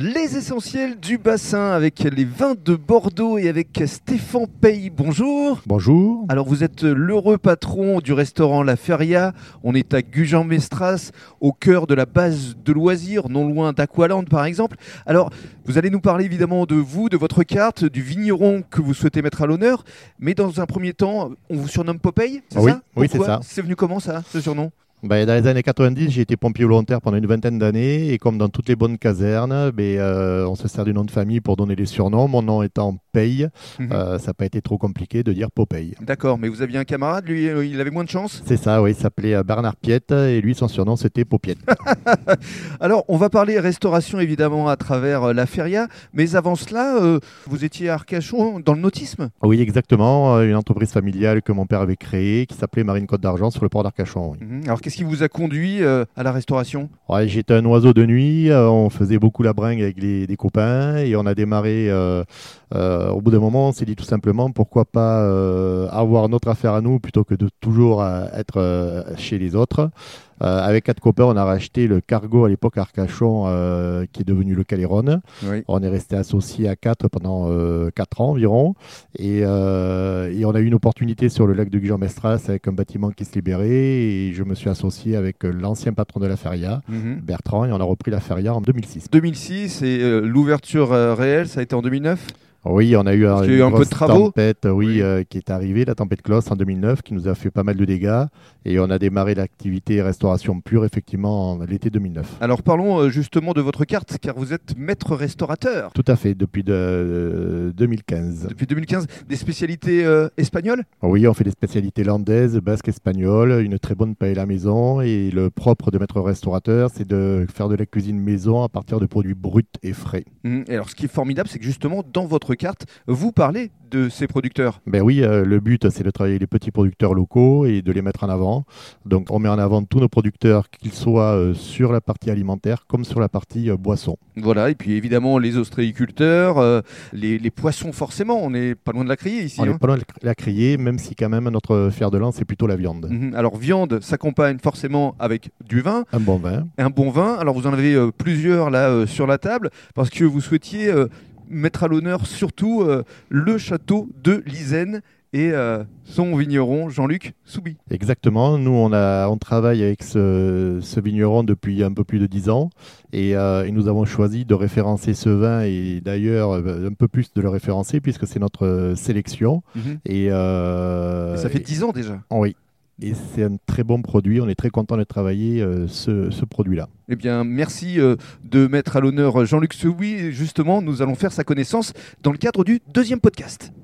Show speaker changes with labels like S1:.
S1: Les essentiels du bassin avec les vins de Bordeaux et avec Stéphane Pey. Bonjour.
S2: Bonjour.
S1: Alors vous êtes l'heureux patron du restaurant La Feria. On est à Gujan-Mestras, au cœur de la base de loisirs, non loin d'Aqualand par exemple. Alors vous allez nous parler évidemment de vous, de votre carte, du vigneron que vous souhaitez mettre à l'honneur. Mais dans un premier temps, on vous surnomme Popeye, c'est
S2: Oui,
S1: ça?
S2: Oui, c'est ça.
S1: C'est venu comment ça, ce surnom?
S2: Ben, dans les années 90, j'ai été pompier volontaire pendant une vingtaine d'années et comme dans toutes les bonnes casernes, ben, euh, on se sert du nom de famille pour donner des surnoms. Mon nom étant Paye,
S1: Mhm.
S2: euh, ça n'a pas été trop compliqué de dire Popeye.
S1: D'accord, mais vous aviez un camarade, lui, euh, il avait moins de chance?
S2: C'est ça, oui, il s'appelait Bernard Piette et lui, son surnom, c'était Popiette.
S1: Alors, on va parler restauration évidemment à travers la feria, mais avant cela, euh, vous étiez à Arcachon dans le nautisme?
S2: Oui, exactement, une entreprise familiale que mon père avait créée qui s'appelait Marine Côte d'Argent sur le port d'Arcachon. oui.
S1: Mhm. Qu'est-ce qui vous a conduit euh, à la restauration?
S2: J'étais un oiseau de nuit, euh, on faisait beaucoup la bringue avec les, des copains et on a démarré. euh, au bout d'un moment, on s'est dit tout simplement pourquoi pas avoir notre affaire à nous plutôt que de toujours être chez les autres. Euh, avec quatre copains, on a racheté le cargo à l'époque Arcachon euh, qui est devenu le Caléron.
S1: Oui.
S2: On est resté associés à quatre pendant euh, quatre ans environ et, euh, et on a eu une opportunité sur le lac de Gujan-Mestras avec un bâtiment qui se libérait et je me suis associé avec euh, l'ancien patron de la feria. Bertrand et on a repris la feria en 2006.
S1: 2006 et euh, l'ouverture euh, réelle, ça a été en 2009
S2: Oui, on a eu un,
S1: eu un peu de travaux.
S2: tempête oui,
S1: Oui.
S2: euh, qui est arrivée, la tempête Kloss en 2009, qui nous a fait pas mal de dégâts. Et on a démarré l'activité restauration pure, effectivement, en l'été 2009.
S1: Alors, parlons euh, justement de votre carte, car vous êtes maître restaurateur
S2: Tout à fait, depuis de, euh, 2015.
S1: depuis 2015. Des spécialités euh, espagnoles?
S2: Oui, on fait des spécialités landaises, basques, espagnoles, une très bonne paella maison. Et le propre de maître restaurateur, c'est de faire de la cuisine maison à partir de produits bruts et frais.
S1: Mhm. Et alors, ce qui est formidable, c'est que justement, dans votre carte, vous parlez de ces producteurs.
S2: Ben oui, euh, le but, c'est de travailler les petits producteurs locaux et de les mettre en avant. Donc, on met en avant tous nos producteurs, qu'ils soient euh, sur la partie alimentaire comme sur la partie euh, boisson.
S1: Voilà, et puis évidemment, les ostréiculteurs, euh, les, les poissons, forcément, on n'est pas loin de la crier ici.
S2: on
S1: hein.
S2: n'est pas loin de la crier, même si quand même notre fer de lance, c'est plutôt la viande.
S1: Mhm. Alors, viande s'accompagne forcément avec du vin,
S2: Un bon vin.
S1: un bon vin. Alors, vous en avez euh, plusieurs là euh, sur la table, parce que vous souhaitiez euh, mettre à l'honneur surtout euh, le château de Lisaine et euh, son vigneron Jean-Luc Soubi.
S2: Exactement. Nous, on, a, on travaille avec ce, ce vigneron depuis un peu plus de 10 ans et, euh, et nous avons choisi de référencer ce vin et d'ailleurs un peu plus de le référencer puisque c'est notre sélection. Et, euh,
S1: Ça fait
S2: et-
S1: 10 ans déjà.
S2: Oui. Et c'est un très bon produit. On est très content de travailler euh, ce, produit-là.
S1: Eh bien, merci euh, de mettre à l'honneur Jean-Luc Soubi. Justement, nous allons faire sa connaissance dans le cadre du deuxième podcast.